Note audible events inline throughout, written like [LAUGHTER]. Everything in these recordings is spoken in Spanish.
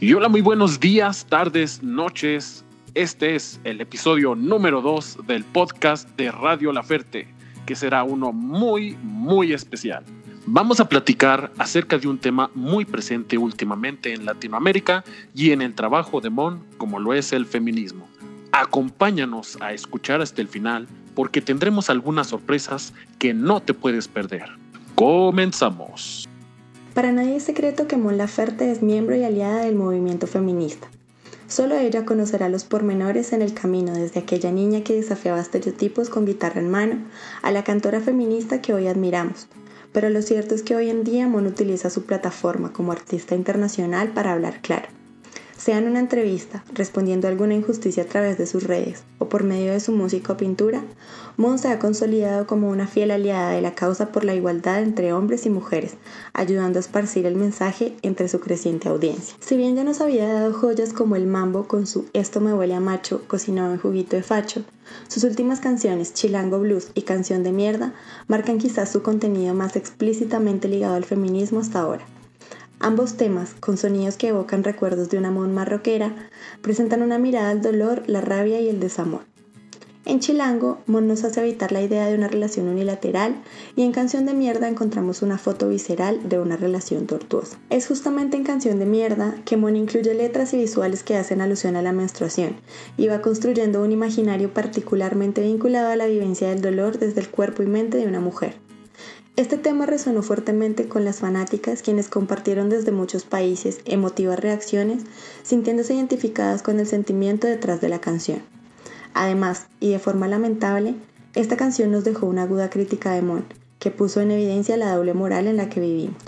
Y hola, muy buenos días, tardes, noches. Este es el episodio número 2 del podcast de Radio La Ferte, que será uno muy, muy especial. Vamos a platicar acerca de un tema muy presente últimamente en Latinoamérica y en el trabajo de Mon, como lo es el feminismo. Acompáñanos a escuchar hasta el final porque tendremos algunas sorpresas que no te puedes perder. Comenzamos. Para nadie es secreto que Mon Laferte es miembro y aliada del movimiento feminista. Solo ella conocerá los pormenores en el camino desde aquella niña que desafiaba estereotipos con guitarra en mano a la cantora feminista que hoy admiramos. Pero lo cierto es que hoy en día Mon utiliza su plataforma como artista internacional para hablar claro sea en una entrevista, respondiendo a alguna injusticia a través de sus redes o por medio de su música o pintura, Mon se ha consolidado como una fiel aliada de la causa por la igualdad entre hombres y mujeres, ayudando a esparcir el mensaje entre su creciente audiencia. Si bien ya nos había dado joyas como el mambo con su Esto me huele a macho, cocinado en juguito de facho, sus últimas canciones, Chilango Blues y Canción de Mierda, marcan quizás su contenido más explícitamente ligado al feminismo hasta ahora. Ambos temas, con sonidos que evocan recuerdos de una mon marroquera, presentan una mirada al dolor, la rabia y el desamor. En Chilango, Mon nos hace evitar la idea de una relación unilateral y en Canción de Mierda encontramos una foto visceral de una relación tortuosa. Es justamente en Canción de Mierda que Mon incluye letras y visuales que hacen alusión a la menstruación y va construyendo un imaginario particularmente vinculado a la vivencia del dolor desde el cuerpo y mente de una mujer. Este tema resonó fuertemente con las fanáticas quienes compartieron desde muchos países emotivas reacciones, sintiéndose identificadas con el sentimiento detrás de la canción. Además, y de forma lamentable, esta canción nos dejó una aguda crítica de Mon, que puso en evidencia la doble moral en la que vivimos.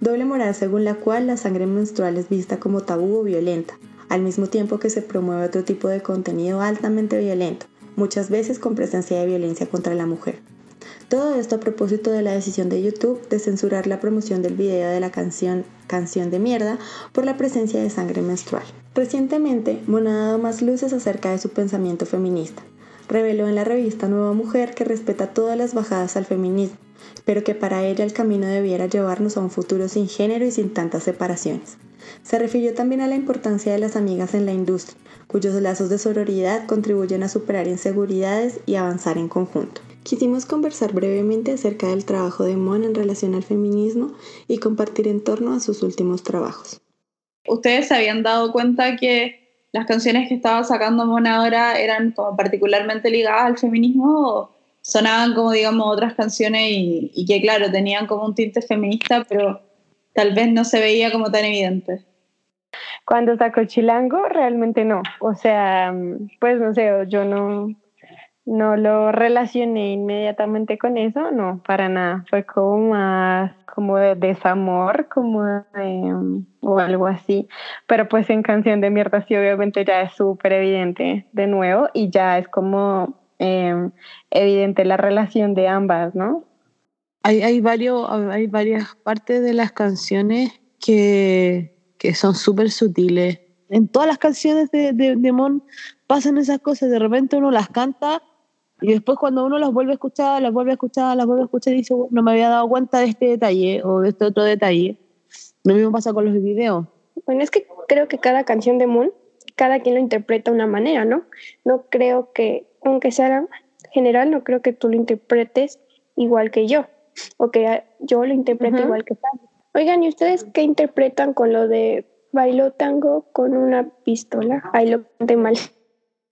Doble moral según la cual la sangre menstrual es vista como tabú o violenta, al mismo tiempo que se promueve otro tipo de contenido altamente violento, muchas veces con presencia de violencia contra la mujer. Todo esto a propósito de la decisión de YouTube de censurar la promoción del video de la canción Canción de Mierda por la presencia de sangre menstrual. Recientemente, Mona ha dado más luces acerca de su pensamiento feminista. Reveló en la revista Nueva Mujer que respeta todas las bajadas al feminismo, pero que para ella el camino debiera llevarnos a un futuro sin género y sin tantas separaciones. Se refirió también a la importancia de las amigas en la industria, cuyos lazos de sororidad contribuyen a superar inseguridades y avanzar en conjunto. Quisimos conversar brevemente acerca del trabajo de Mon en relación al feminismo y compartir en torno a sus últimos trabajos. ¿Ustedes se habían dado cuenta que las canciones que estaba sacando Mon ahora eran como particularmente ligadas al feminismo o sonaban como digamos otras canciones y, y que claro, tenían como un tinte feminista, pero tal vez no se veía como tan evidente? Cuando sacó Chilango, realmente no. O sea, pues no sé, yo no, no lo relacioné inmediatamente con eso, no, para nada. Fue como más como de desamor, como o algo así. Pero pues en Canción de Mierda sí obviamente ya es súper evidente de nuevo y ya es como em, evidente la relación de ambas, ¿no? Hay, hay, varios, hay varias partes de las canciones que, que son súper sutiles. En todas las canciones de, de, de Mon pasan esas cosas, de repente uno las canta y después cuando uno las vuelve a escuchar, las vuelve a escuchar, las vuelve a escuchar y dice, no me había dado cuenta de este detalle o de este otro detalle. Lo mismo pasa con los videos. Bueno, es que creo que cada canción de Moon, cada quien lo interpreta de una manera, ¿no? No creo que, aunque sea general, no creo que tú lo interpretes igual que yo, o que yo lo interprete igual que Pablo. Oigan, ¿y ustedes qué interpretan con lo de bailo tango con una pistola? Ay, lo conté mal.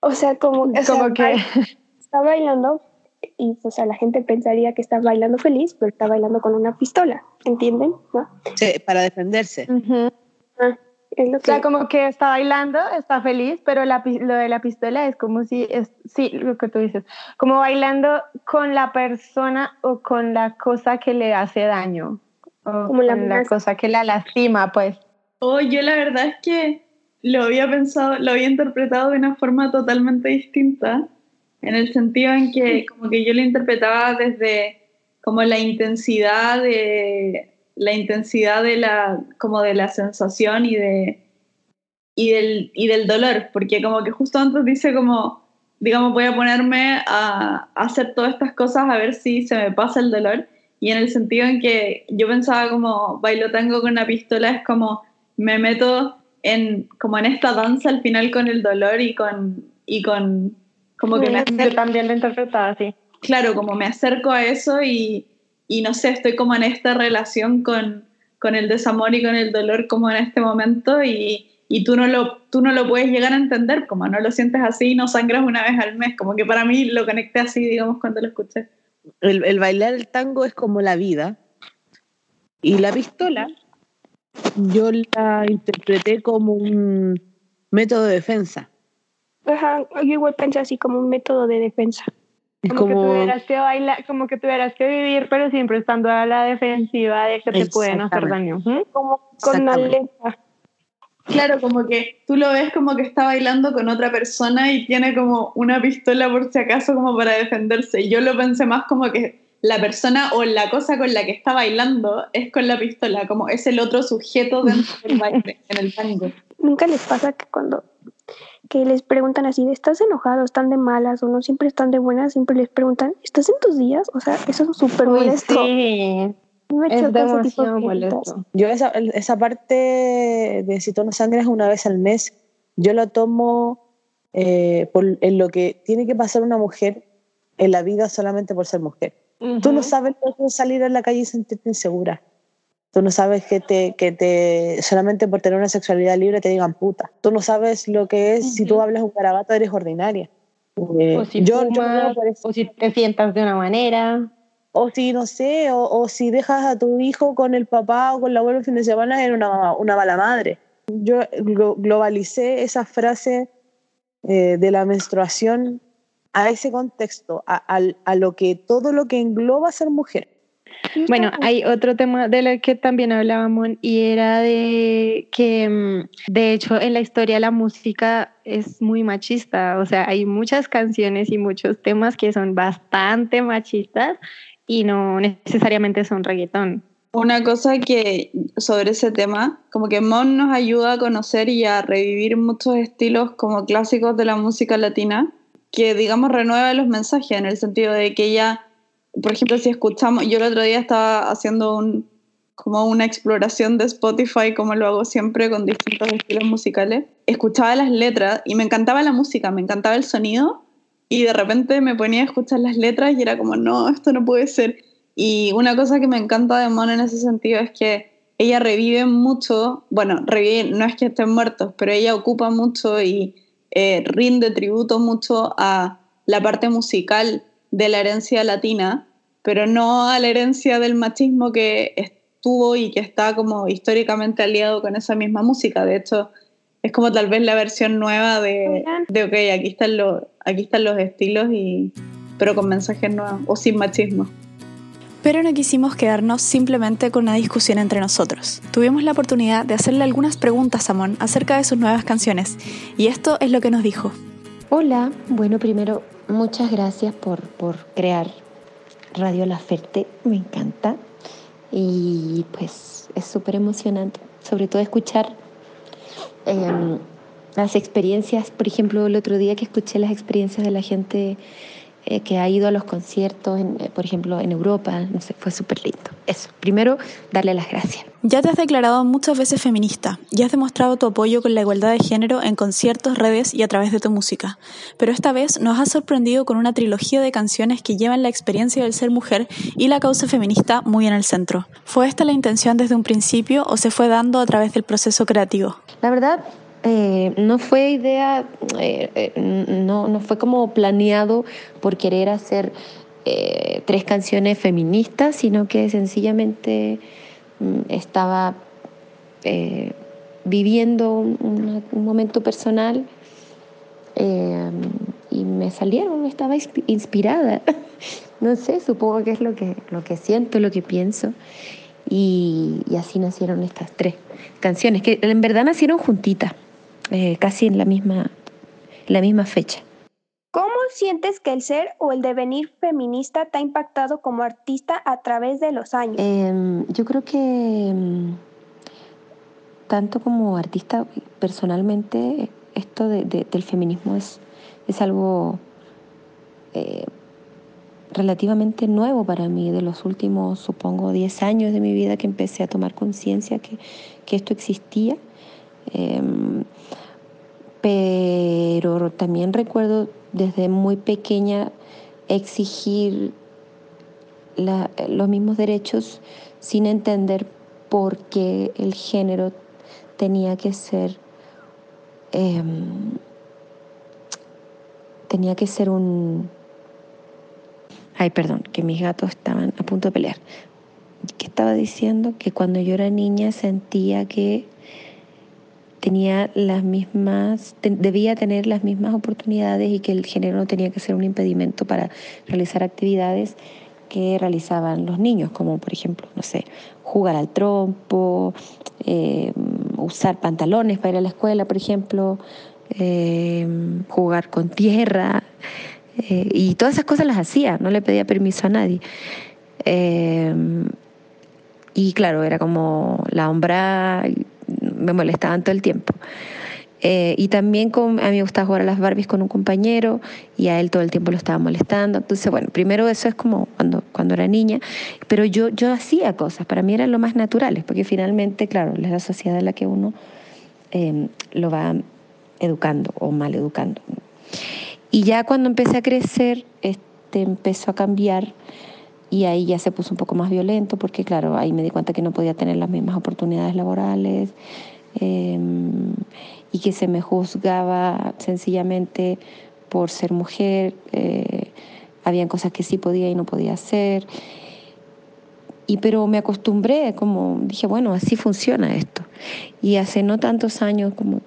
O sea, como, como que está bailando y pues a la gente pensaría que está bailando feliz, pero está bailando con una pistola, ¿entienden? ¿No? Sí, para defenderse. ah, es lo O sea, como que está bailando, está feliz, pero la, lo de la pistola es como si, es, sí, lo que tú dices, como bailando con la persona o con la cosa que le hace daño, o Como la con la cosa que la lastima, pues. Oh, yo la verdad es que lo había pensado, lo había interpretado de una forma totalmente distinta, en el sentido en que como que yo lo interpretaba desde como la intensidad de la intensidad de la como de la sensación y de y del, y del dolor, porque como que justo antes dice como, digamos, voy a ponerme a, a hacer todas estas cosas a ver si se me pasa el dolor, y en el sentido en que yo pensaba como bailo tango con una pistola, es como me meto en, como en esta danza al final con el dolor y con, y con como que me acerco, Yo también lo interpretaba así. claro, como me acerco a eso y, y no sé, estoy como en esta relación con, con el desamor y con el dolor como en este momento y, y tú, no lo, tú no lo puedes llegar a entender, como no lo sientes así y no sangras una vez al mes, como que para mí lo conecté así, digamos, cuando lo escuché. El, el bailar el tango es como la vida. Y la pistola, yo la interpreté como un método de defensa. Ajá, yo igual pensé así como un método de defensa. Como, que tuvieras que bailar, como que tuvieras que vivir, pero siempre estando a la defensiva de que te pueden hacer daño. ¿Mm? Como con Exactamente. alerta. Claro, como que tú lo ves como que está bailando con otra persona y tiene como una pistola por si acaso como para defenderse. Y yo lo pensé más como que la persona o la cosa con la que está bailando es con la pistola, como es el otro sujeto dentro del baile, en el tango. [LAUGHS] Nunca les pasa que cuando que les preguntan así, de, ¿estás enojado? ¿Están de malas? ¿O no siempre están de buenas? Siempre les preguntan, ¿estás en tus días? O sea, eso es súper molesto. sí, [LAUGHS] Me es choca ese tipo de demasiado preguntas. molesto. Yo esa, esa parte de si tono sangre es una vez al mes, yo lo tomo eh, por, en lo que tiene que pasar una mujer en la vida solamente por ser mujer. Tú no sabes lo que es salir a la calle y sentirte insegura. Tú no sabes que te, que te solamente por tener una sexualidad libre te digan puta. Tú no sabes lo que es si tú hablas un garabato eres ordinaria. Eh, O si yo, yo fumas, eso. o si te sientas de una manera. O si, no sé, o, o si dejas a tu hijo con el papá o con la abuela el fin de semana, era una, una mala madre. Yo glo- globalicé esa frase eh, de la menstruación a ese contexto, a, al- a lo que todo lo que engloba ser mujer. Bueno, hay otro tema de lo que también hablábamos y era de que, mm, de hecho, en la historia la música es muy machista. O sea, hay muchas canciones y muchos temas que son bastante machistas y no necesariamente son reggaetón. Una cosa que sobre ese tema, como que Mon nos ayuda a conocer y a revivir muchos estilos como clásicos de la música latina, que digamos renueva los mensajes en el sentido de que ella, por ejemplo, si escuchamos, yo el otro día estaba haciendo un, como una exploración de Spotify, como lo hago siempre con distintos estilos musicales, escuchaba las letras y me encantaba la música, me encantaba el sonido y de repente me ponía a escuchar las letras y era como, no, esto no puede ser. Y una cosa que me encanta de Mon en ese sentido es que ella revive mucho, bueno, revive, no es que estén muertos, pero ella ocupa mucho y eh, rinde tributo mucho a la parte musical de la herencia latina, pero no a la herencia del machismo que estuvo y que está como históricamente aliado con esa misma música. De hecho, es como tal vez la versión nueva de, de ok, aquí están, los, aquí están los estilos, y, pero con mensajes nuevos o sin machismo. Pero no quisimos quedarnos simplemente con una discusión entre nosotros. Tuvimos la oportunidad de hacerle algunas preguntas a Mon acerca de sus nuevas canciones, y esto es lo que nos dijo. Hola, bueno, primero, muchas gracias por, por crear Radio La Ferte, me encanta. Y pues es súper emocionante, sobre todo escuchar eh, las experiencias, por ejemplo, el otro día que escuché las experiencias de la gente eh, que ha ido a los conciertos, en, eh, por ejemplo, en Europa, no sé, fue súper lindo. Eso, primero, darle las gracias. Ya te has declarado muchas veces feminista y has demostrado tu apoyo con la igualdad de género en conciertos, redes y a través de tu música. Pero esta vez nos has sorprendido con una trilogía de canciones que llevan la experiencia del ser mujer y la causa feminista muy en el centro. ¿Fue esta la intención desde un principio o se fue dando a través del proceso creativo? La verdad, eh, no fue idea, eh, eh, no, no fue como planeado por querer hacer tres canciones feministas, sino que sencillamente mm, estaba viviendo un, momento personal y me salieron, estaba inspi- inspirada. [LAUGHS] No sé, supongo que es lo que, lo que siento, lo que pienso. Y así nacieron estas tres canciones, que en verdad nacieron juntitas, eh, casi en la misma, en la misma fecha. ¿Cómo sientes que el ser o el devenir feminista te ha impactado como artista a través de los años? Eh, yo creo que mm, tanto como artista, personalmente, esto de- de- del feminismo es, es algo eh, relativamente nuevo para mí, de los últimos, supongo, 10 años de mi vida que empecé a tomar conciencia que, que esto existía. Em, pero también recuerdo desde muy pequeña exigir los mismos derechos sin entender por qué el género tenía que ser em, tenía que ser un ay perdón que mis gatos estaban a punto de pelear ¿Qué estaba diciendo? Que cuando yo era niña sentía que tenía las mismas, debía tener las mismas oportunidades y que el género no tenía que ser un impedimento para realizar actividades que realizaban los niños, como por ejemplo, no sé, jugar al trompo, eh, usar pantalones para ir a la escuela, por ejemplo, eh, jugar con tierra, eh, y todas esas cosas las hacía, no le pedía permiso a nadie. y claro, era como la hombra me molestaban todo el tiempo. Eh, y también con, a mí me gustaba jugar a las Barbies con un compañero y a él todo el tiempo lo estaba molestando. Entonces, bueno, primero eso es como cuando, cuando era niña, pero yo, yo hacía cosas, para mí eran lo más naturales, porque finalmente, claro, es la sociedad en la que uno em, lo va educando o mal educando. Y ya cuando empecé a crecer, este, empezó a cambiar y ahí ya se puso un poco más violento porque claro, ahí me di cuenta que no podía tener las mismas oportunidades laborales em, y que se me juzgaba sencillamente por ser mujer, eh, habían cosas que sí podía y no podía hacer. Y pero me acostumbré, como dije, bueno, así funciona esto. Y hace no tantos años, como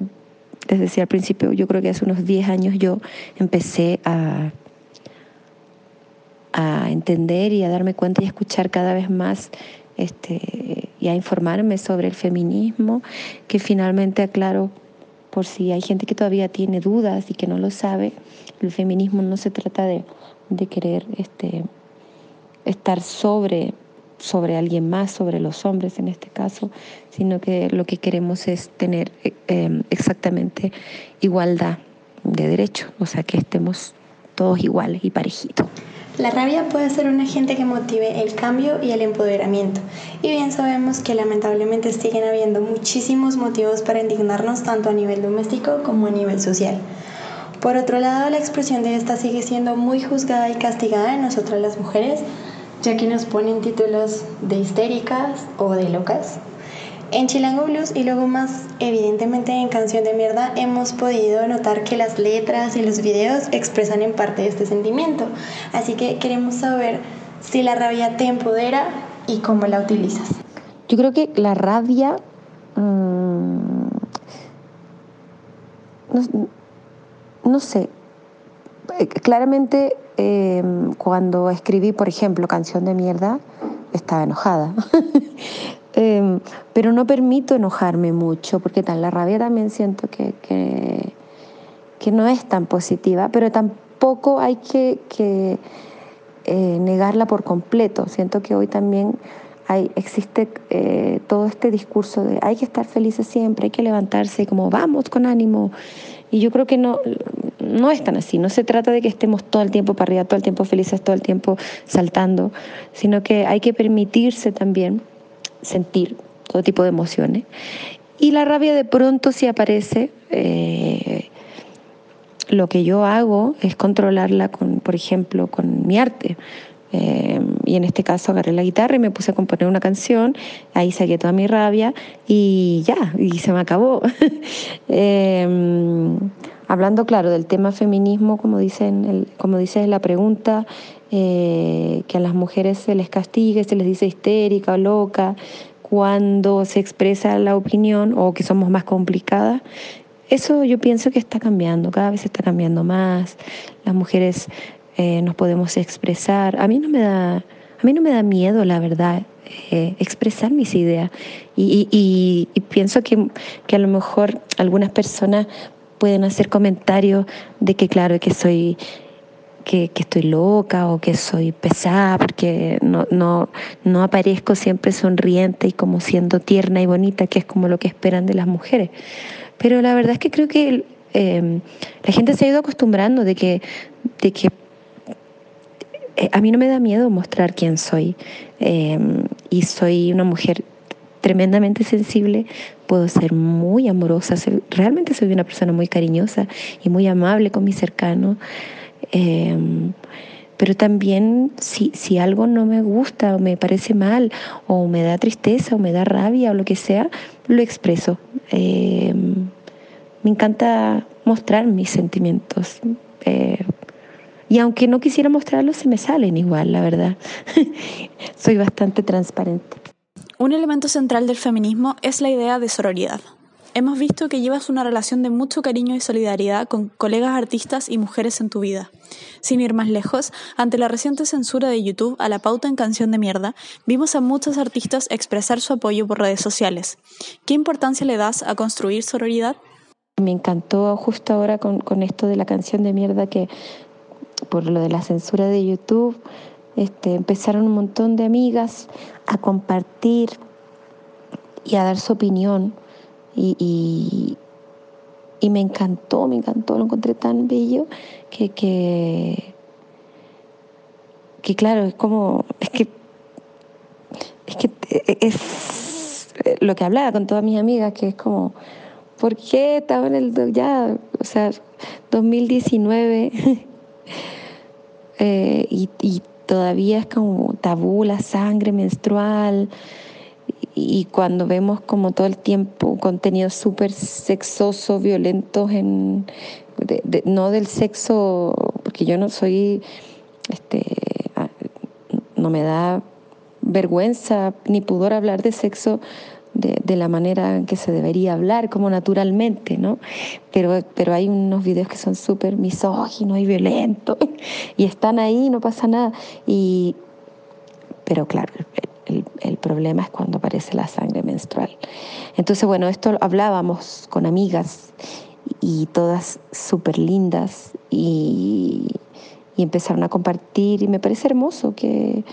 les decía al principio, yo creo que hace unos 10 años yo empecé a a entender y a darme cuenta y a escuchar cada vez más este, a informarme sobre el feminismo, que finalmente aclaro por si hay gente que todavía tiene dudas y que no lo sabe, el feminismo no se trata de, de querer este, estar sobre, sobre alguien más, sobre los hombres en este caso, sino que lo que queremos es tener eh, exactamente igualdad de derechos, o sea, que estemos todos iguales y parejitos. La rabia puede ser un agente que motive el cambio y el empoderamiento, y bien sabemos que lamentablemente siguen habiendo muchísimos motivos para indignarnos tanto a nivel doméstico como a nivel social. Por otro lado, la expresión de esta sigue siendo muy juzgada y castigada en nosotras las mujeres, ya que nos ponen títulos de histéricas o de locas, en Chilango Blues y luego más evidentemente en Canción de Mierda hemos podido notar que las letras y los videos expresan en parte este sentimiento. Así que queremos saber si la rabia te empodera y cómo la utilizas. Yo creo que la rabia... Mm, no, sé. Eh, claramente em, cuando escribí, por ejemplo, Canción de Mierda, estaba enojada. [LAUGHS] Em, pero no permito enojarme mucho, porque tal, la rabia también siento que, que, no es tan positiva, pero tampoco hay que, que eh, negarla por completo. Siento que hoy también hay, existe eh, todo este discurso de hay que estar felices siempre, hay que levantarse como vamos con ánimo. Y yo creo que no, no es tan así, no se trata de que estemos todo el tiempo para arriba, todo el tiempo felices, todo el tiempo saltando, sino que hay que permitirse también sentir todo tipo de emociones. Y la rabia de pronto si aparece, eh, lo que yo hago es controlarla con, por ejemplo, con mi arte. Eh, y en este caso agarré la guitarra y me puse a componer una canción, ahí saqué toda mi rabia y ya, y se me acabó. [LAUGHS] Eh, hablando, claro, del tema feminismo, como, dicen, como dice la pregunta, eh, que a las mujeres se les castigue, se les dice histérica o loca cuando se expresa la opinión o que somos más complicadas. Eso yo pienso que está cambiando, cada vez está cambiando más. Las mujeres eh, nos podemos expresar. A mí no me da, a mí no me da miedo, la verdad, eh, expresar mis ideas. Y, y, pienso que, que, a lo mejor algunas personas pueden hacer comentarios de que, claro, que soy que, estoy loca o que soy pesada porque no, no, no aparezco siempre sonriente y como siendo tierna y bonita, que es como lo que esperan de las mujeres. Pero la verdad es que creo que em, la gente se ha ido acostumbrando de que, de que eh, a mí no me da miedo mostrar quién soy. Em, y soy una mujer tremendamente sensible, puedo ser muy amorosa, realmente soy una persona muy cariñosa y muy amable con mis cercanos. Em, pero también si, si algo no me gusta o me parece mal o me da tristeza o me da rabia o lo que sea, lo expreso. Em, me encanta mostrar mis sentimientos. Eh, y aunque no quisiera mostrarlos, se me salen igual, la verdad. [LAUGHS] Soy bastante transparente. Un elemento central del feminismo es la idea de sororidad. Hemos visto que llevas una relación de mucho cariño y solidaridad con colegas artistas y mujeres en tu vida. Sin ir más lejos, ante la reciente censura de YouTube a la pauta en canción de mierda, vimos a muchos artistas expresar su apoyo por redes sociales. ¿Qué importancia le das a construir sororidad? Me encantó justo ahora con, esto de la canción de mierda que por lo de la censura de YouTube, este, empezaron un montón de amigas a compartir y a dar su opinión. Y, y, me encantó, me encantó, lo encontré tan bello que, que, que claro, es como, es que, es que es lo que hablaba con todas mis amigas, que es como, ¿por qué estaba en el, ya, o sea, 2019 [LAUGHS] eh, y todavía es como tabú la sangre menstrual? y cuando vemos como todo el tiempo contenido súper sexoso, violentos, en, no del sexo, porque yo no soy, este, no me da vergüenza ni pudor hablar de sexo de, la manera en que se debería hablar, como naturalmente, ¿no? Pero, pero hay unos videos que son súper misóginos y violentos [LAUGHS] y están ahí, no pasa nada. Y, pero claro, el, problema es cuando aparece la sangre menstrual. Entonces, bueno, esto hablábamos con amigas y todas súper lindas y, y empezaron a compartir y me parece hermoso que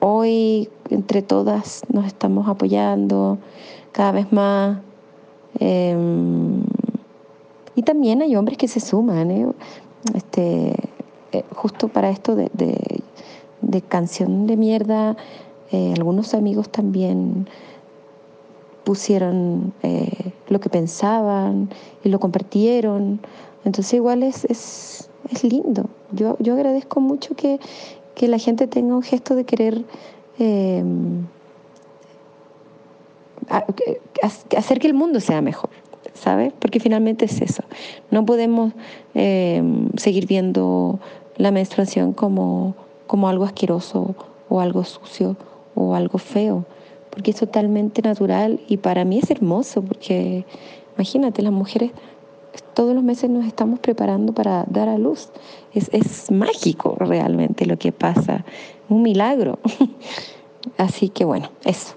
hoy entre todas nos estamos apoyando cada vez más. Em, y también hay hombres que se suman, ¿eh? este, eh, justo para esto de, de canción de mierda, eh, algunos amigos también pusieron eh, lo que pensaban y lo compartieron. Entonces igual es, es, es lindo. Yo, yo agradezco mucho que, que, la gente tenga un gesto de querer eh, hacer que el mundo sea mejor. ¿Sabes? Porque finalmente es eso. No podemos seguir viendo la menstruación como, como algo asqueroso o algo sucio o algo feo, porque es totalmente natural y para mí es hermoso, porque imagínate, las mujeres todos los meses nos estamos preparando para dar a luz. Es, es mágico realmente lo que pasa, un milagro. [LAUGHS] Así que bueno, eso.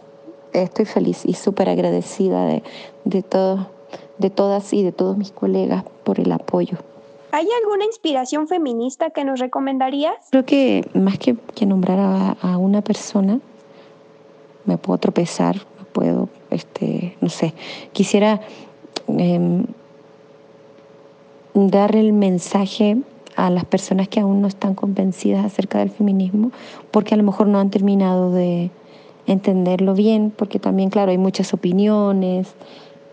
Estoy feliz y súper agradecida de, de, todo, de todas y de todos mis colegas por el apoyo. ¿Hay alguna inspiración feminista que nos recomendarías? Creo que más que, que nombrar a, a una persona, me puedo tropezar, puedo, este, no sé, quisiera eh, dar el mensaje a las personas que aún no están convencidas acerca del feminismo, porque a lo mejor no han terminado de entenderlo bien, porque también, claro, hay muchas opiniones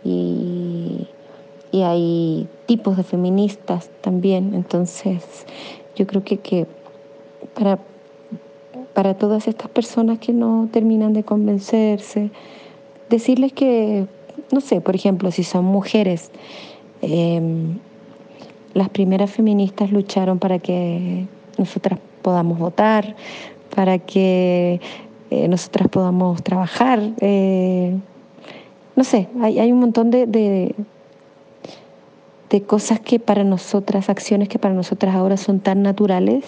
y, y hay tipos de feministas también, entonces yo creo que, que para para todas estas personas que no terminan de convencerse, decirles que, no sé, por ejemplo, si son mujeres, em, las primeras feministas lucharon para que nosotras podamos votar, para que eh, nosotras podamos trabajar. Eh, no sé, hay, un montón de, de, de cosas que para nosotras, acciones que para nosotras ahora son tan naturales,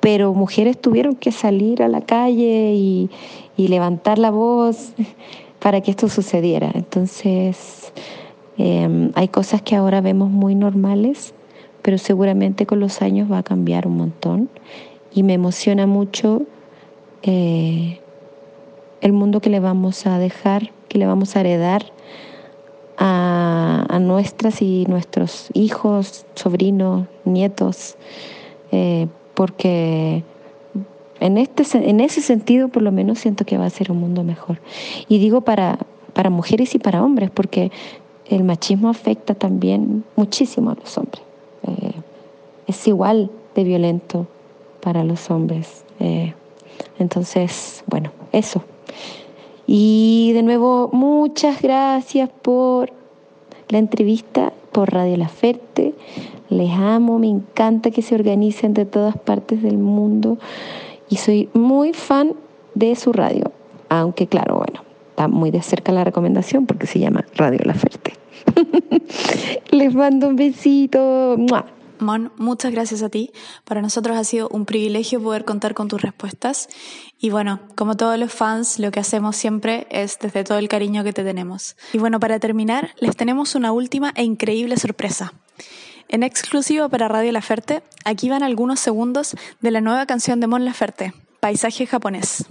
pero mujeres tuvieron que salir a la calle y, levantar la voz para que esto sucediera. Entonces, em, hay cosas que ahora vemos muy normales, pero seguramente con los años va a cambiar un montón. Y me emociona mucho eh, el mundo que le vamos a dejar, que le vamos a heredar a, nuestras y nuestros hijos, sobrinos, nietos. Eh, porque En, este, en ese sentido, por lo menos, siento que va a ser un mundo mejor. Y digo para, para mujeres y para hombres, porque el machismo afecta también muchísimo a los hombres. Eh, es igual de violento para los hombres. Eh, entonces, bueno, eso. Y de nuevo, muchas gracias por la entrevista por Radio La Ferte. Les amo, me encanta que se organicen de todas partes del mundo y soy muy fan de su radio, aunque claro, bueno, está muy de cerca la recomendación porque se llama Radio La Ferte. [LAUGHS] Les mando un besito. Mon, muchas gracias a ti. Para nosotros ha sido un privilegio poder contar con tus respuestas. Y bueno, como todos los fans, lo que hacemos siempre es desde todo el cariño que te tenemos. Y bueno, para terminar, les tenemos una última e increíble sorpresa. En exclusiva para Radio Laferte, aquí van algunos segundos de la nueva canción de Mon Laferte, Paisaje japonés.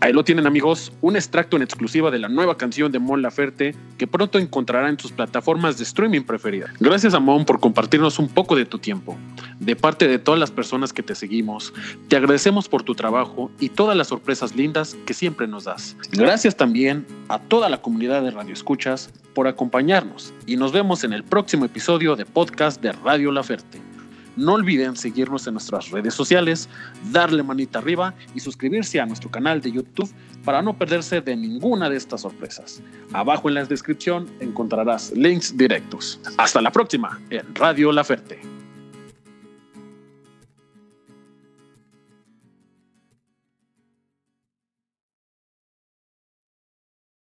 Ahí lo tienen amigos, un extracto en exclusiva de la nueva canción de Mon Laferte que pronto encontrará en sus plataformas de streaming preferidas. Gracias a Mon por compartirnos un poco de tu tiempo. De parte de todas las personas que te seguimos, te agradecemos por tu trabajo y todas las sorpresas lindas que siempre nos das. Gracias también a toda la comunidad de Radio Escuchas por acompañarnos y nos vemos en el próximo episodio de podcast de Radio Laferte. No olviden seguirnos en nuestras redes sociales, darle manita arriba y suscribirse a nuestro canal de YouTube para no perderse de ninguna de estas sorpresas. Abajo en la descripción encontrarás links directos. Hasta la próxima en Radio La Ferte.